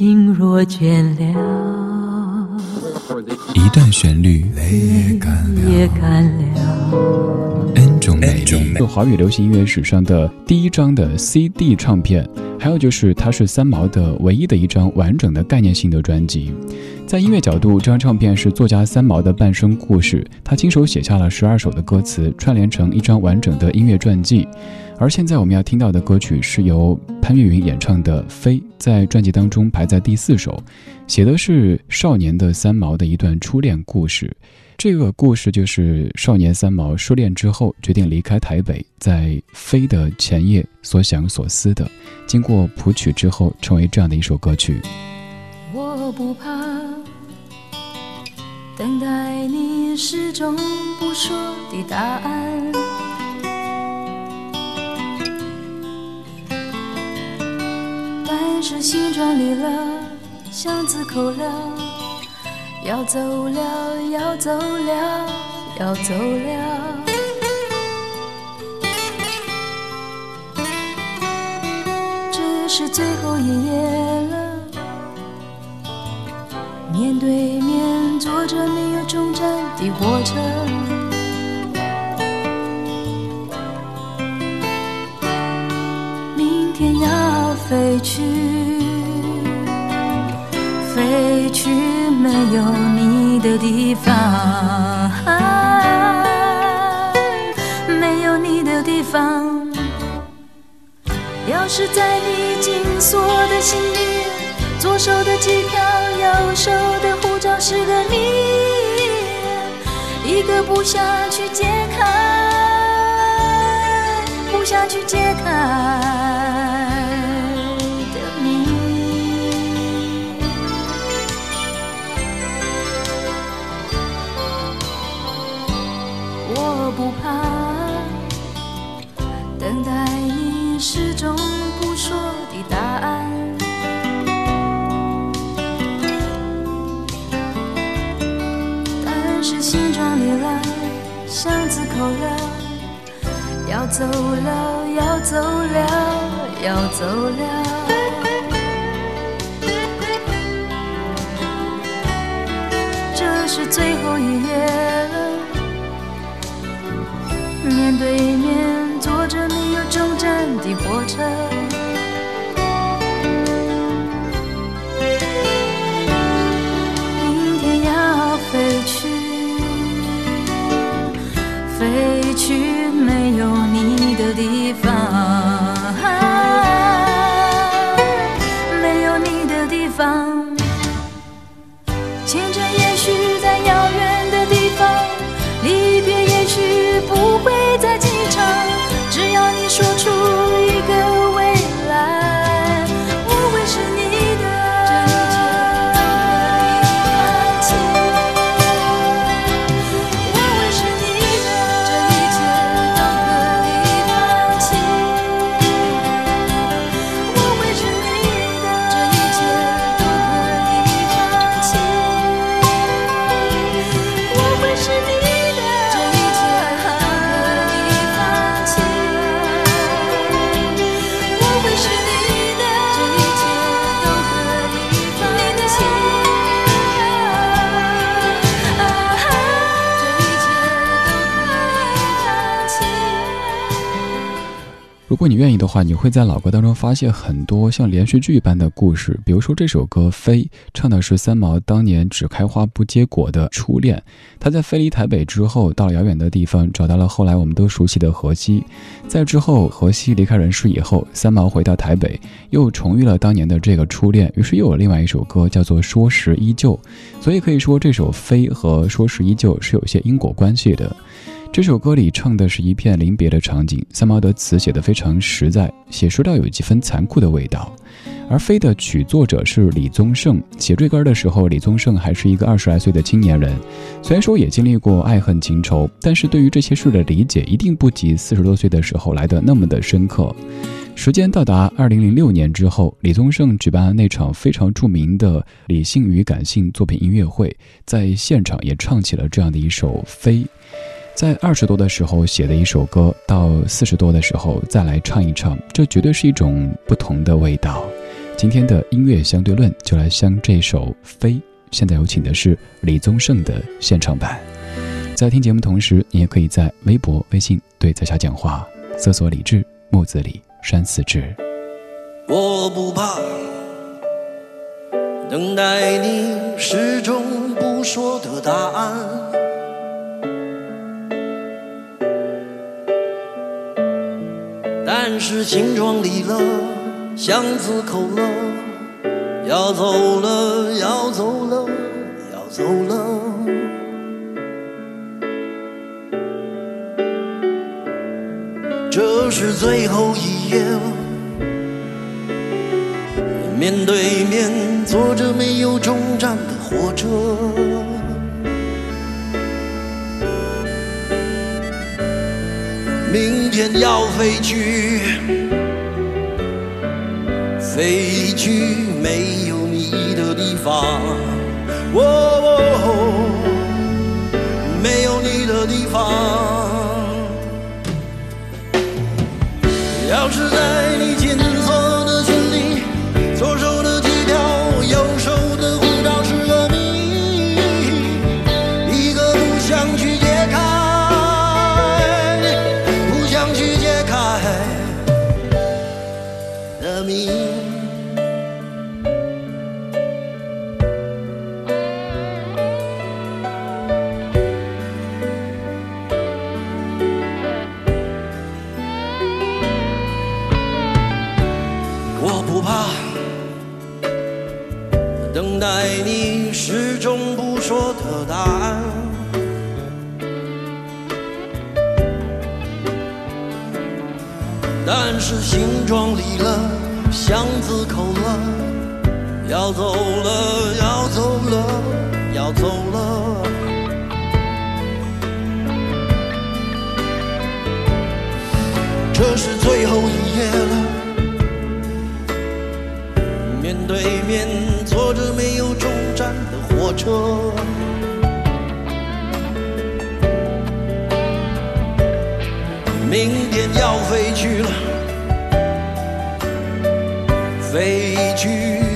心若倦了，一段旋律泪也干了。N 种美丽，华语流行音乐史上的第一张的 CD 唱片，还有就是它是三毛的唯一的一张完整的概念性的专辑。在音乐角度，这张唱片是作家三毛的半生故事，他亲手写下了十二首的歌词，串联成一张完整的音乐传记。而现在我们要听到的歌曲是由潘越云演唱的《飞》，在专辑当中排在第四首，写的是少年的三毛的一段初恋故事。这个故事就是少年三毛失恋之后决定离开台北，在《飞》的前夜所想所思的，经过谱曲之后成为这样的一首歌曲。我不怕等待你始终不说的答案，是心装离了，箱子扣了，要走了，要走了，要走了。这是最后一页了。面对面坐着没有终站的火车，明天要飞去，飞去没有你的地方，没有你的地方。钥匙在你紧锁的心里，左手的机票。右手的护照是个谜，一个不想去解开，不想去解开巷子口了，要走了，要走了，要走了。地方，没有你的地方。前程也许在遥远的地方，离别也许不会再见如果你愿意的话，你会在老歌当中发现很多像连续剧一般的故事。比如说这首歌《飞》，唱的是三毛当年只开花不结果的初恋。他在飞离台北之后，到了遥远的地方，找到了后来我们都熟悉的荷西。在之后，荷西离开人世以后，三毛回到台北，又重遇了当年的这个初恋，于是又有另外一首歌叫做《说时依旧》。所以可以说，这首《飞》和《说时依旧》是有些因果关系的。这首歌里唱的是一片临别的场景，三毛的词写得非常实在，写实到有几分残酷的味道。而《飞》的曲作者是李宗盛，写这歌的时候，李宗盛还是一个二十来岁的青年人。虽然说也经历过爱恨情仇，但是对于这些事的理解一定不及四十多岁的时候来的那么的深刻。时间到达二零零六年之后，李宗盛举办了那场非常著名的理性与感性作品音乐会，在现场也唱起了这样的一首《飞》。在二十多的时候写的一首歌，到四十多的时候再来唱一唱，这绝对是一种不同的味道。今天的音乐相对论就来相这首《飞》。现在有请的是李宗盛的现场版。在听节目同时，你也可以在微博、微信对在下讲话，搜索“李志木子李山寺志”。我不怕等待你始终不说的答案，是行装离了，巷子口了，要走了，要走了，要走了。这是最后一夜，面对面坐着没有终站的火车，明天要飞去，飞去没有你的地方，哦，没有你的地方。但是行装离了，箱子口了，要走了，要走了，要走了，这是最后一夜了。面对面坐着没有终站的火车，明天要飞去了，飞去。